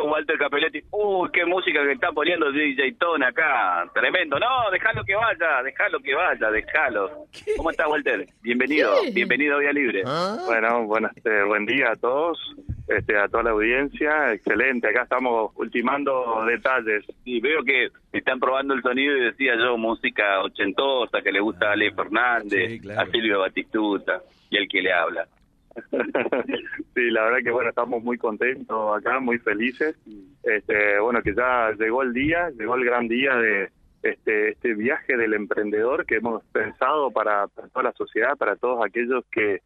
con Walter Capelletti. Uy, qué música que está poniendo DJ Ton acá. Tremendo. No, déjalo que vaya, déjalo que vaya, déjalo. ¿Cómo estás, Walter? Bienvenido, bienvenido a Vía Libre. Bueno, buenas, eh, buen día a todos, este, a toda la audiencia. Excelente, acá estamos ultimando detalles. Y veo que están probando el sonido y decía yo, música ochentosa que le gusta a Ale Fernández, Sí, claro. a Silvio Batistuta y el que le habla. sí, la verdad que bueno, estamos muy contentos acá, muy felices. Este, bueno, que ya llegó el día, llegó el gran día de este, este viaje del emprendedor que hemos pensado para, toda la sociedad, para todos aquellos que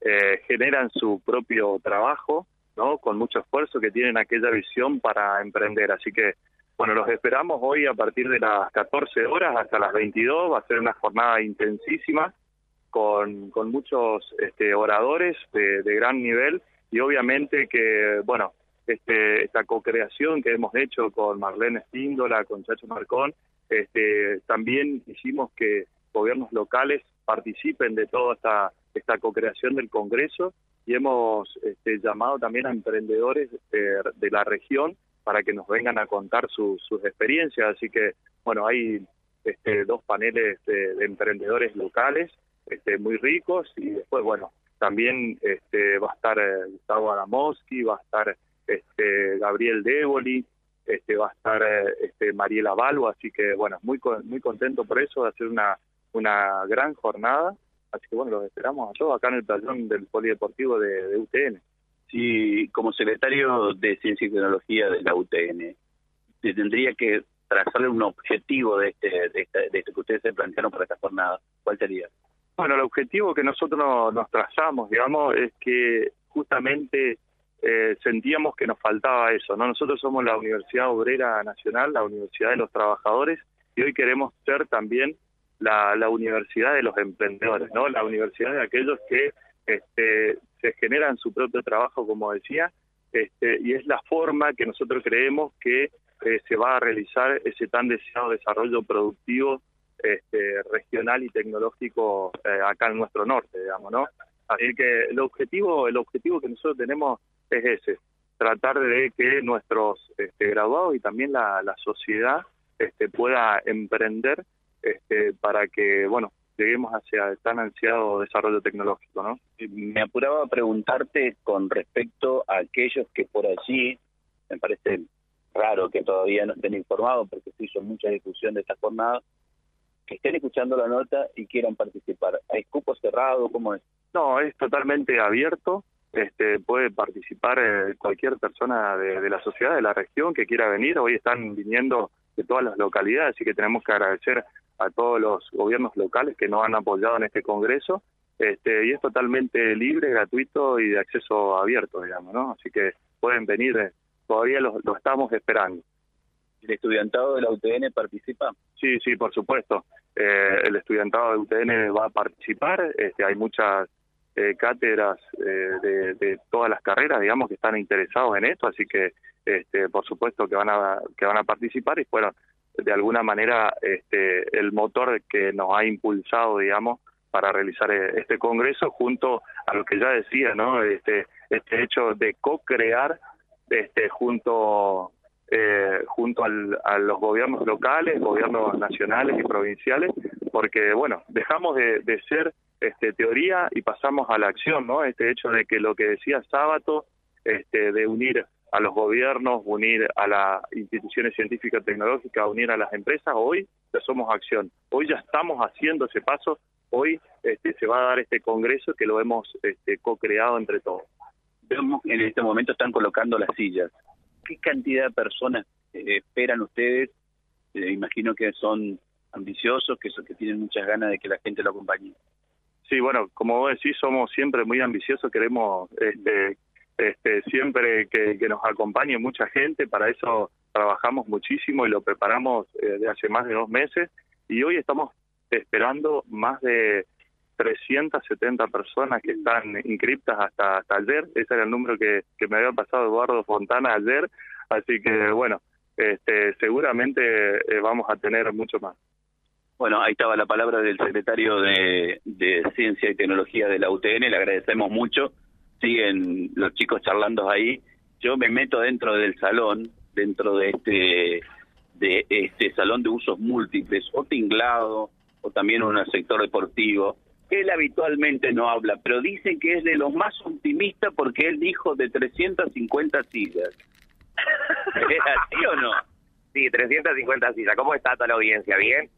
eh, generan su propio trabajo, ¿no? Con mucho esfuerzo, que tienen aquella visión para emprender. Así que, bueno, los esperamos hoy a partir de las 14 horas hasta las 22. Va a ser una jornada intensísima con, con muchos este, oradores de, de gran nivel y obviamente que, bueno, este, esta co-creación que hemos hecho con Marlene Espíndola, con Chacho Marcón, este, también hicimos que gobiernos locales participen de toda esta, esta co-creación del Congreso y hemos este, llamado también a emprendedores de, de la región para que nos vengan a contar su- sus experiencias. Así que, bueno, hay este, dos paneles de, de emprendedores locales este, muy ricos y después, bueno, también este, va a estar eh, Gustavo Adamoski, va a estar este, Gabriel Déboli, este, va a estar eh, este, Mariela Balbo, así que, bueno, muy muy contento por eso, de hacer una, una gran jornada. Así que, bueno, los esperamos a todos acá en el playón del Polideportivo de, UTN. Sí, como secretario de Ciencia y Tecnología de la UTN, tendría que trazarle un objetivo de este, de, este, de esto que ustedes se plantearon para esta jornada. ¿Cuál sería? Bueno, el objetivo que nosotros nos, trazamos, digamos, es que justamente eh, sentíamos que nos faltaba eso, ¿no? Nosotros somos la Universidad Obrera Nacional, la Universidad de los Trabajadores, y hoy queremos ser también la, la universidad de los emprendedores, ¿no? La universidad de aquellos que este, se generan su propio trabajo, como decía, este, y es la forma que nosotros creemos que eh, se va a realizar ese tan deseado desarrollo productivo este, regional y tecnológico eh, acá en nuestro norte, digamos, ¿no? Así que el objetivo, el objetivo que nosotros tenemos es ese, tratar de que nuestros este, graduados y también la, la sociedad este, pueda emprender este, para que, bueno, lleguemos hacia el tan ansiado desarrollo tecnológico, ¿no? Me apuraba a preguntarte con respecto a aquellos que por allí, me parece raro que todavía no estén informados porque se hizo mucha discusión de esta jornada, que estén escuchando la nota y quieran participar. ¿Hay cupo cerrado? ¿Cómo es? No, es totalmente abierto. Este, puede participar eh, cualquier persona de, de la sociedad, de la región que quiera venir. Hoy están viniendo de todas las localidades, así que tenemos que agradecer a todos los gobiernos locales que nos han apoyado en este congreso. Este, y es totalmente libre, gratuito y de acceso abierto, digamos, ¿no? Así que pueden venir, eh, todavía lo, lo estamos esperando. ¿El estudiantado de la UTN participa? Sí, sí, por supuesto. Eh, el estudiantado de UTN va a participar. Este, hay muchas eh, cátedras eh, de, todas las carreras, digamos, que están interesados en esto, así que, este, por supuesto, que van a que van a participar y fueron de alguna manera este, el motor que nos ha impulsado, digamos, para realizar eh, este congreso junto a lo que ya decía, ¿no? Este, este hecho de co-crear este, junto eh, junto al, a los gobiernos locales, gobiernos nacionales y provinciales, porque bueno, dejamos de, ser este, teoría y pasamos a la acción, ¿no? Este hecho de que lo que decía Sábato, este, de unir a los gobiernos, unir a las instituciones científicas tecnológicas, unir a las empresas, hoy ya somos acción, hoy ya estamos haciendo ese paso, hoy este, se va a dar este congreso que lo hemos este, co-creado entre todos. Vemos en este momento están colocando las sillas. ¿Qué cantidad de personas eh, esperan ustedes? Eh, imagino que son ambiciosos, que, son, que tienen muchas ganas de que la gente lo acompañe. Sí, bueno, como vos decís, somos siempre muy ambiciosos, queremos este, este, siempre que, nos acompañe mucha gente, para eso trabajamos muchísimo y lo preparamos eh, de hace más de dos meses y hoy estamos esperando más de 370 personas que están inscriptas hasta, hasta ayer, ese era el número que, me había pasado Eduardo Fontana ayer, así que bueno, este, seguramente eh, vamos a tener mucho más. Bueno, ahí estaba la palabra del secretario de, de Ciencia y Tecnología de la UTN, le agradecemos mucho. Siguen los chicos charlando ahí yo me meto dentro del salón, dentro de este de este salón de usos múltiples, o tinglado, o también un sector deportivo. Él habitualmente no habla, pero dice que es de los más optimistas porque él dijo de 350 sillas. ¿Es así o no? Sí, 350 sillas. ¿Cómo está toda la audiencia? ¿Bien?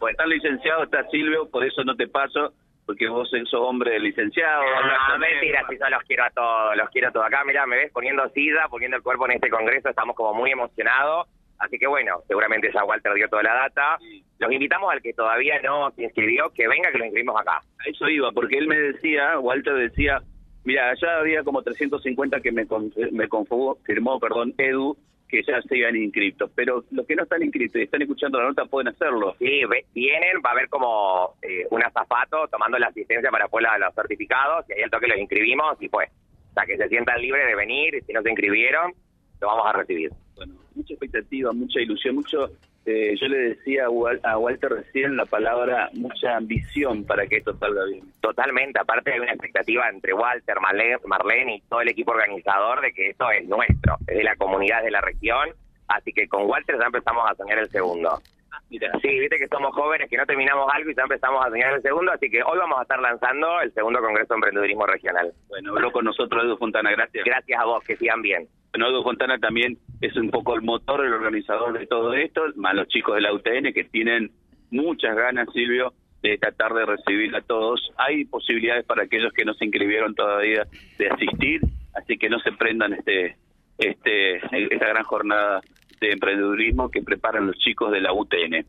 Pues está licenciado, está Silvio, por eso no te paso, porque vos sos hombre licenciado. No, mentira, si yo los quiero a todos, los quiero a todos. Acá, mira, me ves poniendo silla, poniendo el cuerpo en este congreso, estamos como muy emocionados. Así que bueno, seguramente ya Walter dio toda la data. Los invitamos al que todavía no se inscribió, que venga, que lo inscribimos acá. A eso iba, porque él me decía, Walter decía, mira, allá había como 350 que me, me confirmó, perdón, Edu, que ya se iban inscritos, pero los que no están inscritos y están escuchando la nota pueden hacerlo. Sí, vienen, va a haber como eh, un azafato tomando la asistencia para poder los certificados y ahí el toque los inscribimos y pues, o sea, que se sientan libres de venir, si no se inscribieron, lo vamos a recibir. Bueno, mucha expectativa, mucha ilusión, mucho... Eh, yo le decía a Walter recién la palabra mucha ambición para que esto salga bien. Totalmente, aparte hay una expectativa entre Walter, Marlene, y todo el equipo organizador de que esto es nuestro, es de la comunidad de la región, así que con Walter ya empezamos a soñar el segundo. Sí, viste que somos jóvenes, que no terminamos algo y ya empezamos a soñar el segundo, así que hoy vamos a estar lanzando el segundo Congreso de Emprendedurismo Regional. Bueno, habló con nosotros Edu Fontana, gracias. Gracias a vos, que sigan bien. Edu Fontana también es un poco el motor, el organizador de todo esto, más los chicos de la UTN que tienen muchas ganas, Silvio, de tratar de recibir a todos. Hay posibilidades para aquellos que no se inscribieron todavía de asistir, así que no se prendan este este esta gran jornada de emprendedurismo que preparan los chicos de la UTN.